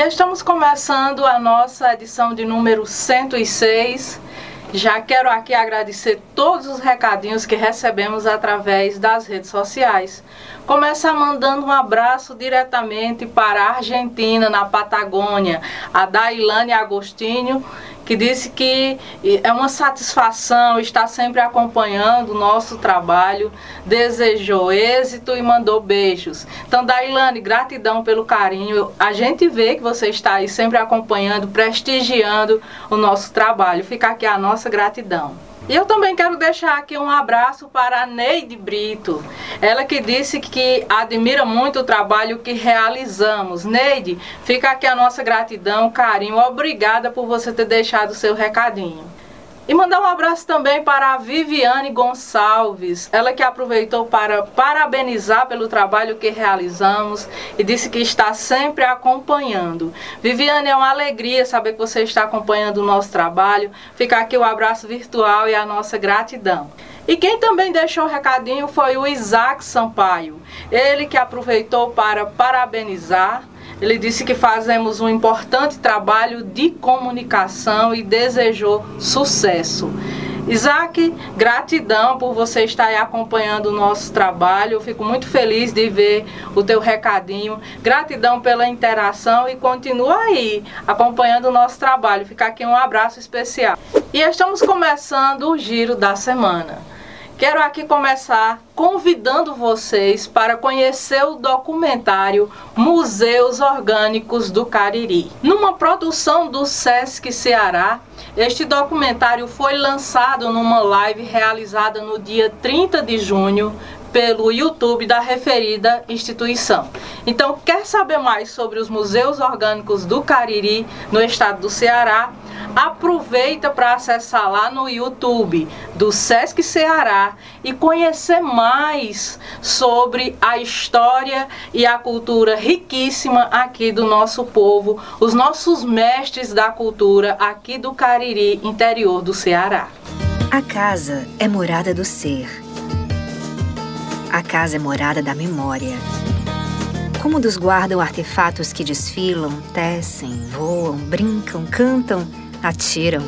E estamos começando a nossa edição de número 106. Já quero aqui agradecer todos os recadinhos que recebemos através das redes sociais. Começar mandando um abraço diretamente para a Argentina, na Patagônia, a Dailane Agostinho, que disse que é uma satisfação estar sempre acompanhando o nosso trabalho, desejou êxito e mandou beijos. Então, Dailane, gratidão pelo carinho. A gente vê que você está aí sempre acompanhando, prestigiando o nosso trabalho. Fica aqui a nossa gratidão. E eu também quero deixar aqui um abraço para a Neide Brito. Ela que disse que admira muito o trabalho que realizamos. Neide, fica aqui a nossa gratidão, carinho. Obrigada por você ter deixado o seu recadinho. E mandar um abraço também para a Viviane Gonçalves, ela que aproveitou para parabenizar pelo trabalho que realizamos e disse que está sempre acompanhando. Viviane, é uma alegria saber que você está acompanhando o nosso trabalho. Fica aqui o abraço virtual e a nossa gratidão. E quem também deixou o recadinho foi o Isaac Sampaio, ele que aproveitou para parabenizar ele disse que fazemos um importante trabalho de comunicação e desejou sucesso. Isaac, gratidão por você estar aí acompanhando o nosso trabalho. Eu fico muito feliz de ver o teu recadinho. Gratidão pela interação e continua aí acompanhando o nosso trabalho. Fica aqui um abraço especial. E estamos começando o giro da semana. Quero aqui começar convidando vocês para conhecer o documentário Museus Orgânicos do Cariri. Numa produção do Sesc Ceará, este documentário foi lançado numa live realizada no dia 30 de junho pelo YouTube da referida instituição. Então, quer saber mais sobre os museus orgânicos do Cariri no estado do Ceará? Aproveita para acessar lá no YouTube do Sesc Ceará e conhecer mais sobre a história e a cultura riquíssima aqui do nosso povo, os nossos mestres da cultura aqui do Cariri, interior do Ceará. A casa é morada do ser a casa é morada da memória. Como dos guardam artefatos que desfilam, tecem, voam, brincam, cantam, atiram.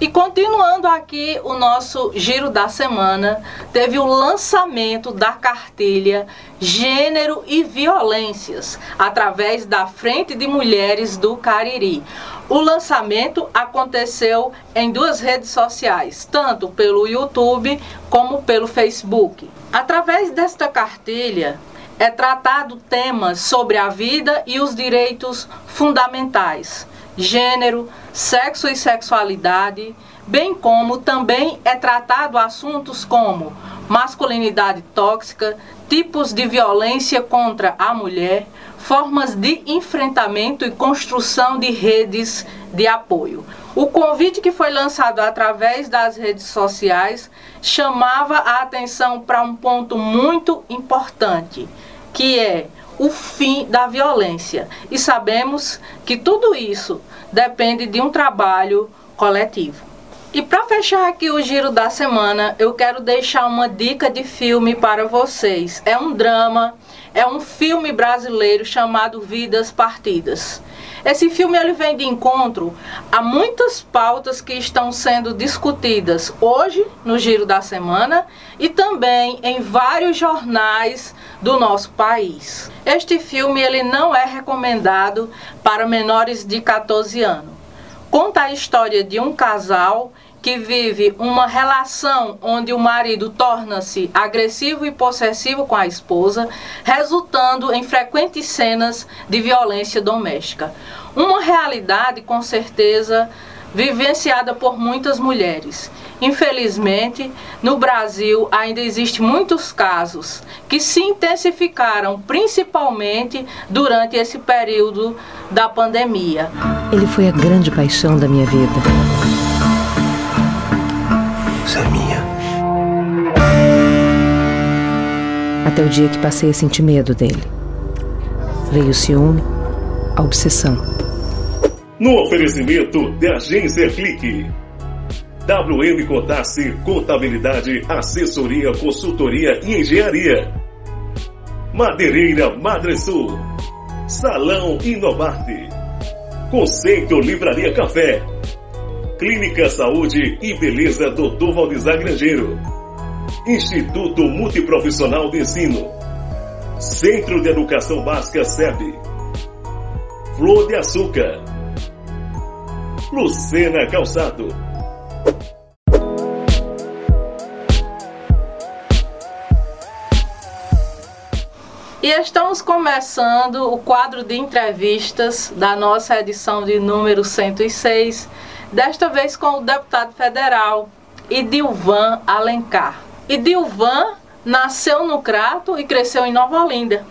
E continuando aqui o nosso giro da semana, teve o lançamento da cartilha Gênero e Violências, através da Frente de Mulheres do Cariri. O lançamento aconteceu em duas redes sociais, tanto pelo YouTube como pelo Facebook. Através desta cartilha é tratado temas sobre a vida e os direitos fundamentais, gênero, sexo e sexualidade, bem como também é tratado assuntos como masculinidade tóxica, tipos de violência contra a mulher, formas de enfrentamento e construção de redes de apoio. O convite que foi lançado através das redes sociais chamava a atenção para um ponto muito importante, que é o fim da violência. E sabemos que tudo isso depende de um trabalho coletivo. E para fechar aqui o giro da semana, eu quero deixar uma dica de filme para vocês. É um drama, é um filme brasileiro chamado Vidas Partidas. Esse filme ele vem de encontro a muitas pautas que estão sendo discutidas hoje no Giro da Semana e também em vários jornais do nosso país. Este filme ele não é recomendado para menores de 14 anos. Conta a história de um casal que vive uma relação onde o marido torna-se agressivo e possessivo com a esposa, resultando em frequentes cenas de violência doméstica. Uma realidade, com certeza, vivenciada por muitas mulheres. Infelizmente, no Brasil ainda existem muitos casos que se intensificaram principalmente durante esse período da pandemia. Ele foi a grande paixão da minha vida. Você é minha. Até o dia que passei a sentir medo dele. Veio o ciúme, a obsessão. No oferecimento de Agência Clique. WM Contasse Contabilidade, Assessoria, Consultoria e Engenharia. Madeireira Madresul. Salão Inovarte. Conceito Livraria Café. Clínica Saúde e Beleza Dr. Valdizar Grangeiro. Instituto Multiprofissional de Ensino. Centro de Educação Básica SEB. Flor de Açúcar. Lucena Calçado. E estamos começando o quadro de entrevistas da nossa edição de número 106, desta vez com o deputado federal Idilvan Alencar. Idilvan nasceu no Crato e cresceu em Nova Olinda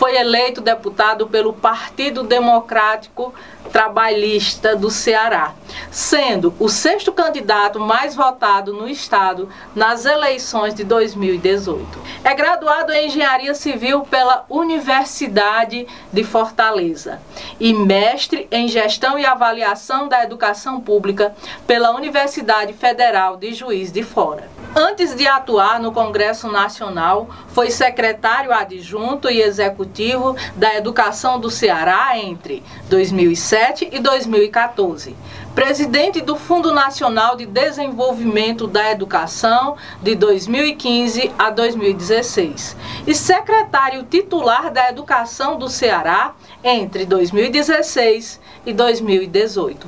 foi eleito deputado pelo Partido Democrático Trabalhista do Ceará, sendo o sexto candidato mais votado no estado nas eleições de 2018. É graduado em Engenharia Civil pela Universidade de Fortaleza e mestre em Gestão e Avaliação da Educação Pública pela Universidade Federal de Juiz de Fora. Antes de atuar no Congresso Nacional, foi secretário adjunto e executivo da Educação do Ceará entre 2007 e 2014. Presidente do Fundo Nacional de Desenvolvimento da Educação de 2015 a 2016 e secretário titular da Educação do Ceará entre 2016 e 2018.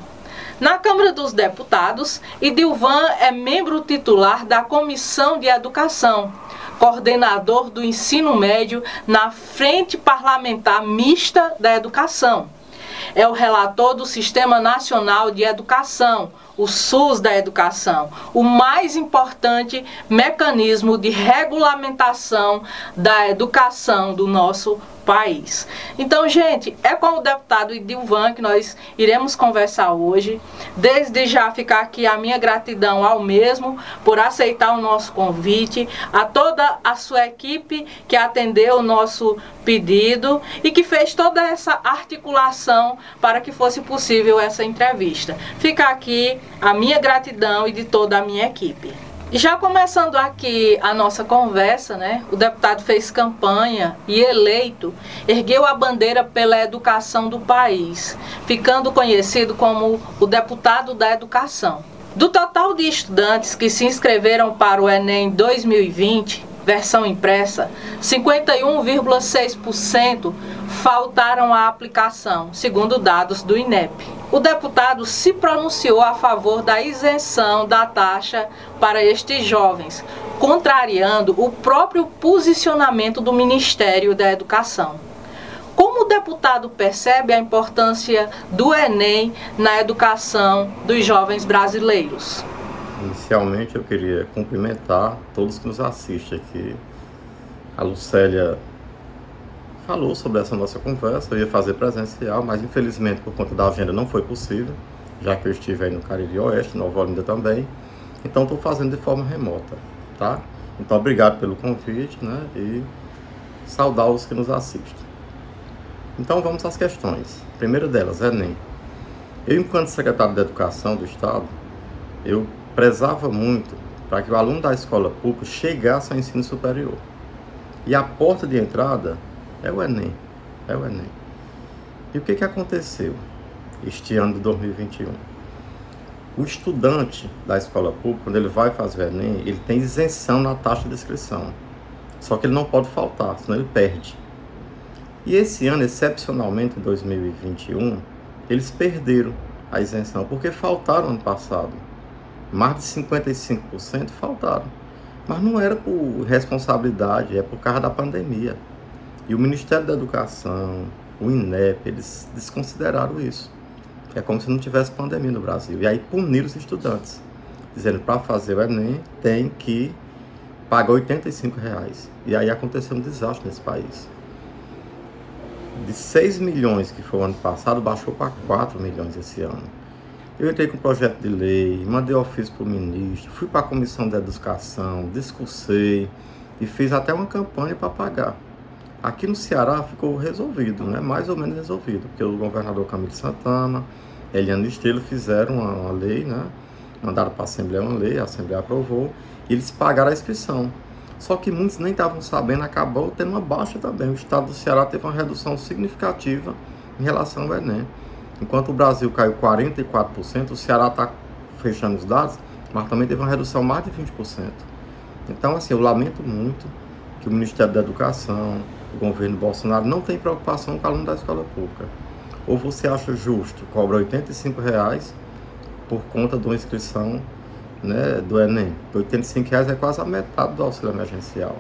Na Câmara dos Deputados, Idilvan é membro titular da Comissão de Educação, coordenador do ensino médio na Frente Parlamentar Mista da Educação. É o relator do Sistema Nacional de Educação, o SUS da educação, o mais importante mecanismo de regulamentação da educação do nosso país. Então, gente, é com o deputado Idilvan que nós iremos conversar hoje. Desde já ficar aqui a minha gratidão ao mesmo por aceitar o nosso convite, a toda a sua equipe que atendeu o nosso pedido e que fez toda essa articulação para que fosse possível essa entrevista. Fica aqui a minha gratidão e de toda a minha equipe. Já começando aqui a nossa conversa, né? O deputado fez campanha e eleito, ergueu a bandeira pela educação do país, ficando conhecido como o deputado da educação. Do total de estudantes que se inscreveram para o Enem 2020, versão impressa, 51,6% faltaram à aplicação, segundo dados do INEP. O deputado se pronunciou a favor da isenção da taxa para estes jovens, contrariando o próprio posicionamento do Ministério da Educação. Como o deputado percebe a importância do Enem na educação dos jovens brasileiros? Inicialmente eu queria cumprimentar todos que nos assistem aqui. A Lucélia falou sobre essa nossa conversa, eu ia fazer presencial, mas infelizmente por conta da agenda não foi possível, já que eu estive aí no Cariri Oeste, Nova Olinda também. Então estou fazendo de forma remota, tá? Então obrigado pelo convite, né? E saudar os que nos assistem. Então vamos às questões. A primeira delas, Enem. Eu, enquanto secretário de Educação do Estado, eu prezava muito para que o aluno da escola pública chegasse ao ensino superior. E a porta de entrada é o Enem. É o Enem. E o que, que aconteceu este ano de 2021? O estudante da escola pública, quando ele vai fazer o Enem, ele tem isenção na taxa de inscrição. Só que ele não pode faltar, senão ele perde. E esse ano, excepcionalmente em 2021, eles perderam a isenção, porque faltaram ano passado mais de 55% faltaram. Mas não era por responsabilidade, é por causa da pandemia. E o Ministério da Educação, o INEP, eles desconsideraram isso. É como se não tivesse pandemia no Brasil. E aí puniram os estudantes, dizendo para fazer o Enem tem que pagar 85 reais. E aí aconteceu um desastre nesse país. De 6 milhões que foi o ano passado, baixou para 4 milhões esse ano. Eu entrei com um projeto de lei, mandei ofício para o ministro, fui para a comissão da educação, discursei e fiz até uma campanha para pagar. Aqui no Ceará ficou resolvido, né? mais ou menos resolvido, porque o governador Camilo Santana, Eliane Estrela fizeram uma, uma lei, né? mandaram para a Assembleia uma lei, a Assembleia aprovou, e eles pagaram a inscrição. Só que muitos nem estavam sabendo, acabou tendo uma baixa também. O estado do Ceará teve uma redução significativa em relação ao Enem. Enquanto o Brasil caiu 44%, o Ceará está fechando os dados, mas também teve uma redução mais de 20%. Então, assim, eu lamento muito que o Ministério da Educação, o governo Bolsonaro, não tem preocupação com o aluno da escola pública. Ou você acha justo, cobra 85 reais por conta de uma inscrição né, do Enem. 85 reais é quase a metade do auxílio emergencial.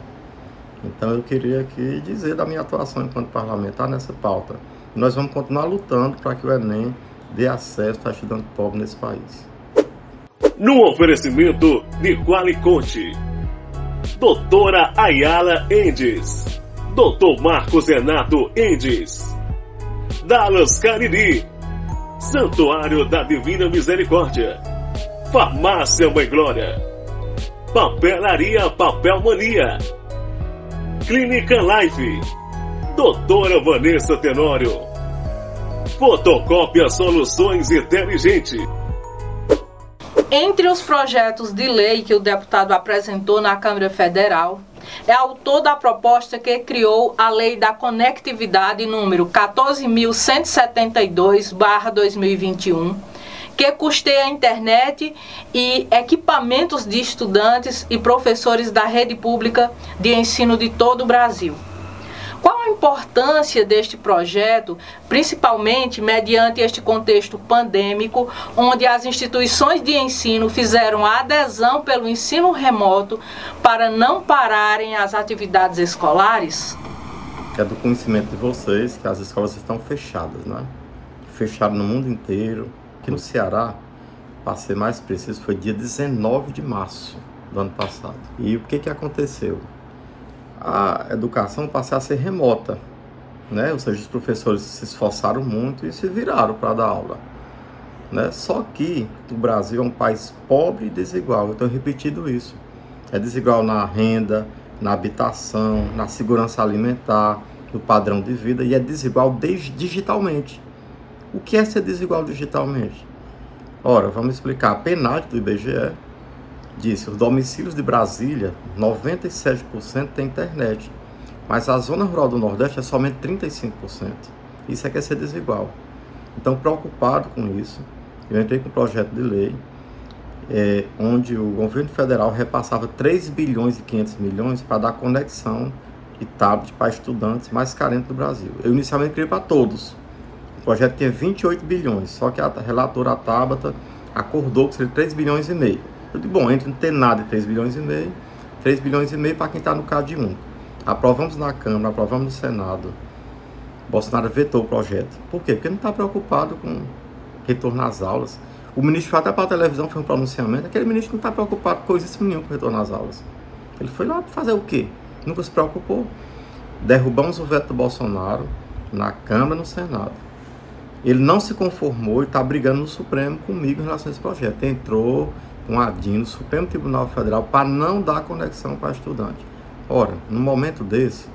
Então eu queria aqui dizer da minha atuação enquanto parlamentar nessa pauta. Nós vamos continuar lutando para que o Enem dê acesso a estudante pobre nesse país. No oferecimento de Qualiconte, Doutora Ayala Endes, Doutor Marcos Renato Endes, Dallas Cariri, Santuário da Divina Misericórdia, Farmácia Mãe Glória, Papelaria Papel Mania, Clínica Life, Doutora Vanessa Tenório, Fotocópia Soluções Inteligente. Entre os projetos de lei que o deputado apresentou na Câmara Federal, é autor da proposta que criou a Lei da Conectividade número 14.172-2021, que custeia a internet e equipamentos de estudantes e professores da rede pública de ensino de todo o Brasil. Qual a importância deste projeto, principalmente mediante este contexto pandêmico, onde as instituições de ensino fizeram a adesão pelo ensino remoto para não pararem as atividades escolares? É do conhecimento de vocês que as escolas estão fechadas, né? Fechadas no mundo inteiro. Aqui no Ceará, para ser mais preciso, foi dia 19 de março do ano passado. E o que, que aconteceu? A educação passar a ser remota, né? Ou seja, os professores se esforçaram muito e se viraram para dar aula, né? Só que o Brasil é um país pobre e desigual. Eu tenho repetido isso. É desigual na renda, na habitação, na segurança alimentar, no padrão de vida e é desigual digitalmente. O que é ser desigual digitalmente? Ora, vamos explicar. A PNAD do IBGE disse, os domicílios de Brasília, 97% tem internet, mas a zona rural do Nordeste é somente 35%. Isso é é ser desigual. Então, preocupado com isso, eu entrei com um projeto de lei é, onde o governo federal repassava 3 bilhões e 500 milhões para dar conexão e tablet para estudantes mais carentes do Brasil. Eu inicialmente queria para todos. O projeto tinha 28 bilhões, só que a relatora Tabata acordou que seria 3 bilhões e meio. Eu digo, bom, entre não ter nada e 3 bilhões e meio, 3 bilhões e meio para quem está no CAD 1. Aprovamos na Câmara, aprovamos no Senado. Bolsonaro vetou o projeto. Por quê? Porque não está preocupado com retorno às aulas. O ministro foi até para a televisão, foi um pronunciamento. Aquele ministro não está preocupado com coisas nenhuma com retorno às aulas. Ele foi lá fazer o quê? Nunca se preocupou. Derrubamos o veto do Bolsonaro na Câmara e no Senado. Ele não se conformou e está brigando no Supremo comigo em relação a esse projeto. Entrou, um ADIM no Supremo Tribunal Federal para não dar conexão para estudante. Ora, no momento desse,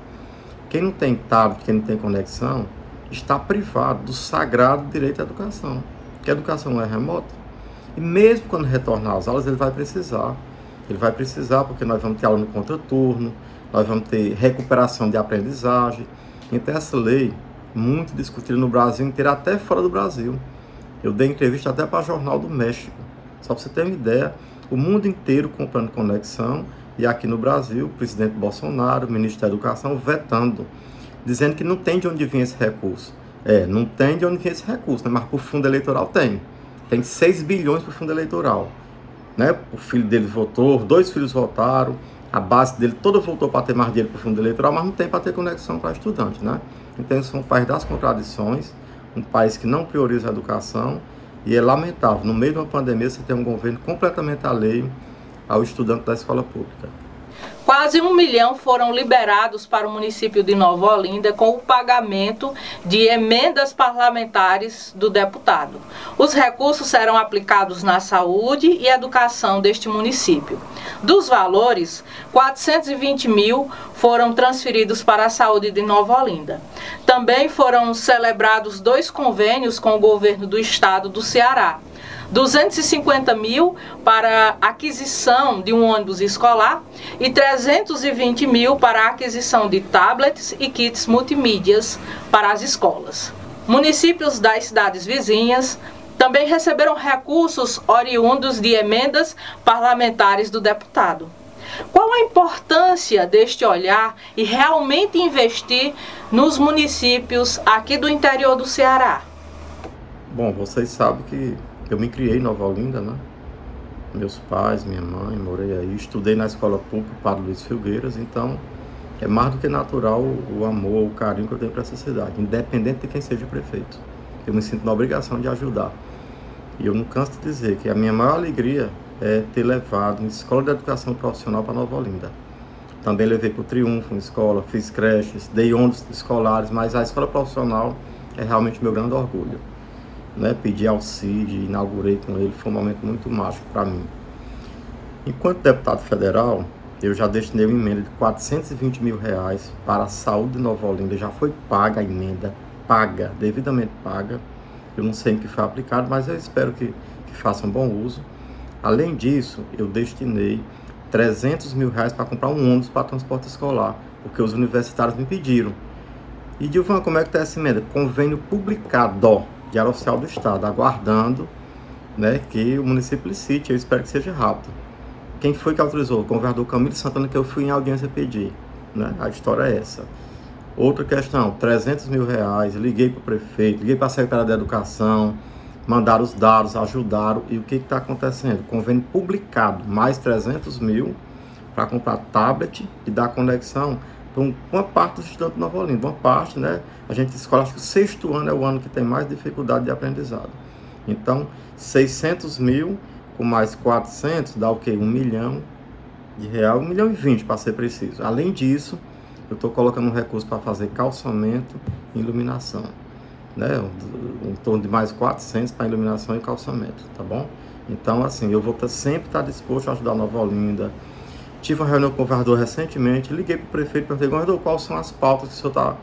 quem não tem tablet, quem não tem conexão, está privado do sagrado direito à educação, que a educação não é remota. E mesmo quando retornar às aulas, ele vai precisar. Ele vai precisar porque nós vamos ter aula no contraturno, nós vamos ter recuperação de aprendizagem. Então essa lei, muito discutida no Brasil inteiro, até fora do Brasil. Eu dei entrevista até para Jornal do México só para você ter uma ideia, o mundo inteiro comprando conexão e aqui no Brasil, o presidente Bolsonaro, o ministro da Educação, vetando, dizendo que não tem de onde vir esse recurso. É, não tem de onde vir esse recurso, né? mas para o fundo eleitoral tem. Tem 6 bilhões para o fundo eleitoral. Né? O filho dele votou, dois filhos votaram, a base dele toda voltou para ter mais dinheiro para o fundo eleitoral, mas não tem para ter conexão para estudante. Né? Então, isso é um país das contradições, um país que não prioriza a educação e é lamentável, no meio de uma pandemia, você ter um governo completamente alheio ao estudante da escola pública. Quase um milhão foram liberados para o município de Nova Olinda com o pagamento de emendas parlamentares do deputado. Os recursos serão aplicados na saúde e educação deste município. Dos valores, 420 mil foram transferidos para a saúde de Nova Olinda. Também foram celebrados dois convênios com o governo do estado do Ceará 250 mil para aquisição de um ônibus escolar e 320 mil para aquisição de tablets e kits multimídias para as escolas. Municípios das cidades vizinhas também receberam recursos oriundos de emendas parlamentares do deputado. Qual a importância deste olhar e realmente investir nos municípios aqui do interior do Ceará? Bom, vocês sabem que eu me criei em Nova Olinda, né? Meus pais, minha mãe, morei aí, estudei na escola pública Padre Luiz Filgueiras, então é mais do que natural o amor, o carinho que eu tenho para essa cidade, independente de quem seja o prefeito. Eu me sinto na obrigação de ajudar. E eu não canso de dizer que a minha maior alegria é ter levado uma escola de educação profissional para Nova Olinda. Também levei para o Triunfo, uma escola, fiz creches, dei ônibus escolares, mas a escola profissional é realmente meu grande orgulho. Né? Pedi ao CID, inaugurei com ele, foi um momento muito mágico para mim. Enquanto deputado federal, eu já destinei uma emenda de 420 mil reais para a saúde de Nova Olinda. Já foi paga a emenda, paga, devidamente paga. Eu não sei em que foi aplicado, mas eu espero que, que façam bom uso. Além disso, eu destinei 300 mil reais para comprar um ônibus para transporte escolar, porque os universitários me pediram. E Dilvan, como é que está essa emenda? Convênio publicado de área oficial do Estado, aguardando né, que o município licite. Eu espero que seja rápido. Quem foi que autorizou? O governador Camilo Santana, que eu fui em audiência pedir. Né? A história é essa. Outra questão, 300 mil reais, liguei para o prefeito, liguei para a secretária de Educação, mandaram os dados, ajudaram. E o que está acontecendo? Convênio publicado, mais 300 mil para comprar tablet e dar conexão para uma parte dos estudantes de Nova Olinda. Uma parte, né? A gente escola, acho que o sexto ano é o ano que tem mais dificuldade de aprendizado. Então, 600 mil com mais 400 dá o quê? Um milhão de real, um milhão e vinte para ser preciso. Além disso, eu estou colocando um recurso para fazer calçamento e iluminação. Né? Um, um torno de mais 400 para iluminação e calçamento, tá bom? Então, assim, eu vou ter, sempre estar disposto a ajudar Nova Olinda. Tive uma reunião com o governador recentemente, liguei para o prefeito e perguntei, governador, quais são as pautas que o senhor está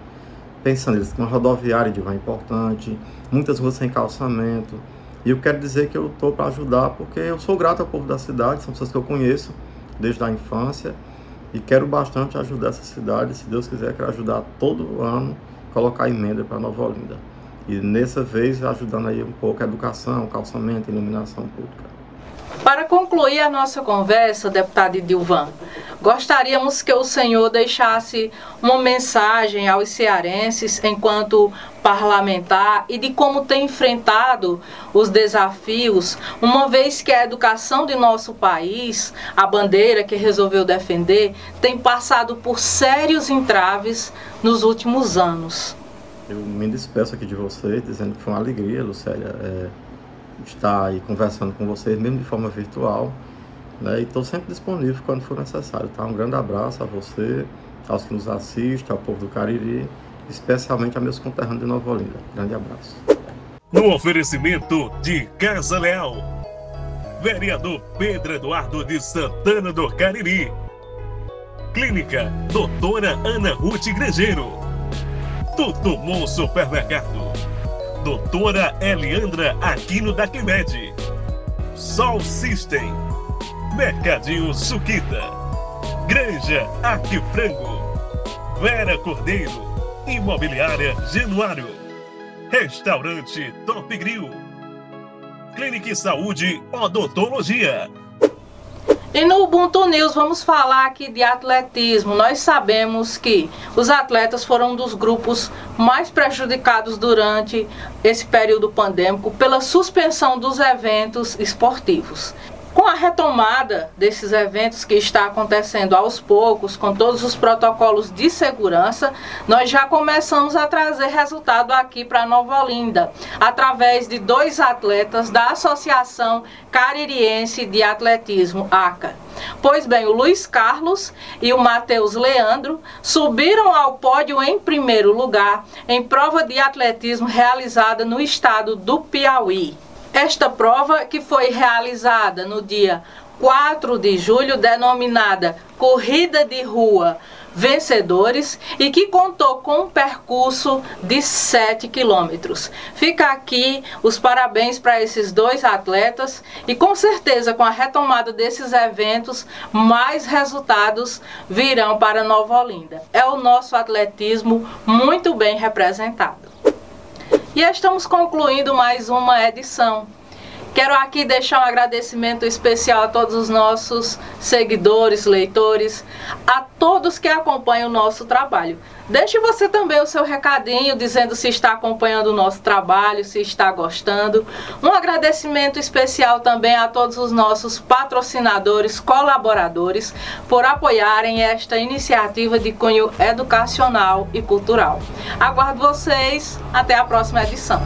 pensando? Ele disse que uma rodoviária de vai importante, muitas ruas sem calçamento. E eu quero dizer que eu estou para ajudar porque eu sou grato ao povo da cidade, são pessoas que eu conheço desde a infância e quero bastante ajudar essa cidade. Se Deus quiser, quero ajudar todo ano, colocar emenda para Nova Olinda. E nessa vez ajudando aí um pouco a educação, calçamento, iluminação pública. Para concluir a nossa conversa, deputado Dilvan, gostaríamos que o senhor deixasse uma mensagem aos cearenses enquanto parlamentar e de como tem enfrentado os desafios, uma vez que a educação de nosso país, a bandeira que resolveu defender, tem passado por sérios entraves nos últimos anos. Eu me despeço aqui de vocês, dizendo que foi uma alegria, Lucélia. É estar aí conversando com vocês, mesmo de forma virtual. Né? E estou sempre disponível quando for necessário. Tá? Um grande abraço a você, aos que nos assistem, ao povo do Cariri, especialmente a meus conterrâneos de Nova Olinda. Grande abraço. No oferecimento de Casa Leal, vereador Pedro Eduardo de Santana do Cariri. Clínica Doutora Ana Ruth Igrejeiro. Tutumon Supermercado. Doutora Eliandra Aquino da Quimed. Sol System. Mercadinho Suquita. Granja Arquifrango. Vera Cordeiro. Imobiliária Genuário. Restaurante Top Grill. Clínica Saúde Odontologia. E no Ubuntu News vamos falar aqui de atletismo. Nós sabemos que os atletas foram um dos grupos mais prejudicados durante esse período pandêmico pela suspensão dos eventos esportivos. Com a retomada desses eventos que está acontecendo aos poucos, com todos os protocolos de segurança, nós já começamos a trazer resultado aqui para Nova Olinda, através de dois atletas da Associação Caririense de Atletismo, ACA. Pois bem, o Luiz Carlos e o Matheus Leandro subiram ao pódio em primeiro lugar em prova de atletismo realizada no estado do Piauí. Esta prova, que foi realizada no dia 4 de julho, denominada Corrida de Rua vencedores e que contou com um percurso de 7 quilômetros. Fica aqui os parabéns para esses dois atletas e com certeza com a retomada desses eventos, mais resultados virão para Nova Olinda. É o nosso atletismo muito bem representado. E estamos concluindo mais uma edição. Quero aqui deixar um agradecimento especial a todos os nossos seguidores, leitores, a todos que acompanham o nosso trabalho. Deixe você também o seu recadinho dizendo se está acompanhando o nosso trabalho, se está gostando. Um agradecimento especial também a todos os nossos patrocinadores, colaboradores, por apoiarem esta iniciativa de cunho educacional e cultural. Aguardo vocês. Até a próxima edição.